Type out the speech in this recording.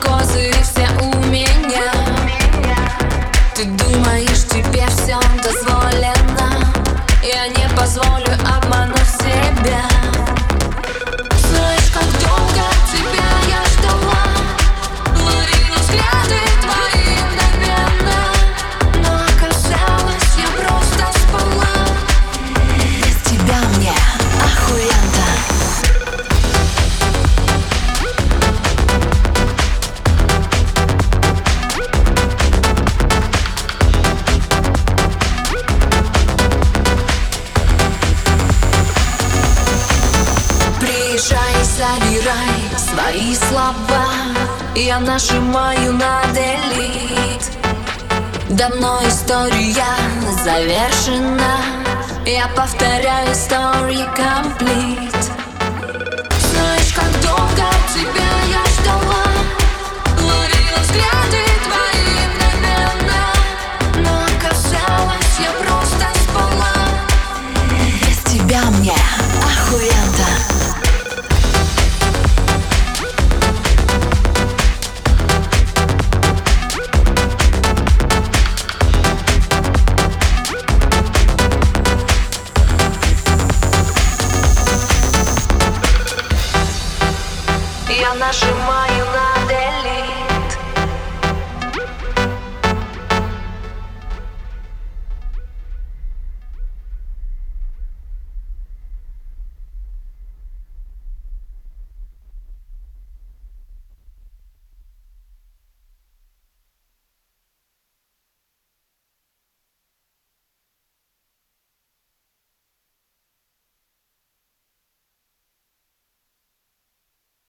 козыри все у меня. Ты думаешь Собирай свои слова. Я нажимаю на делит Давно история завершена. Я повторяю story complete. Я нажимаю на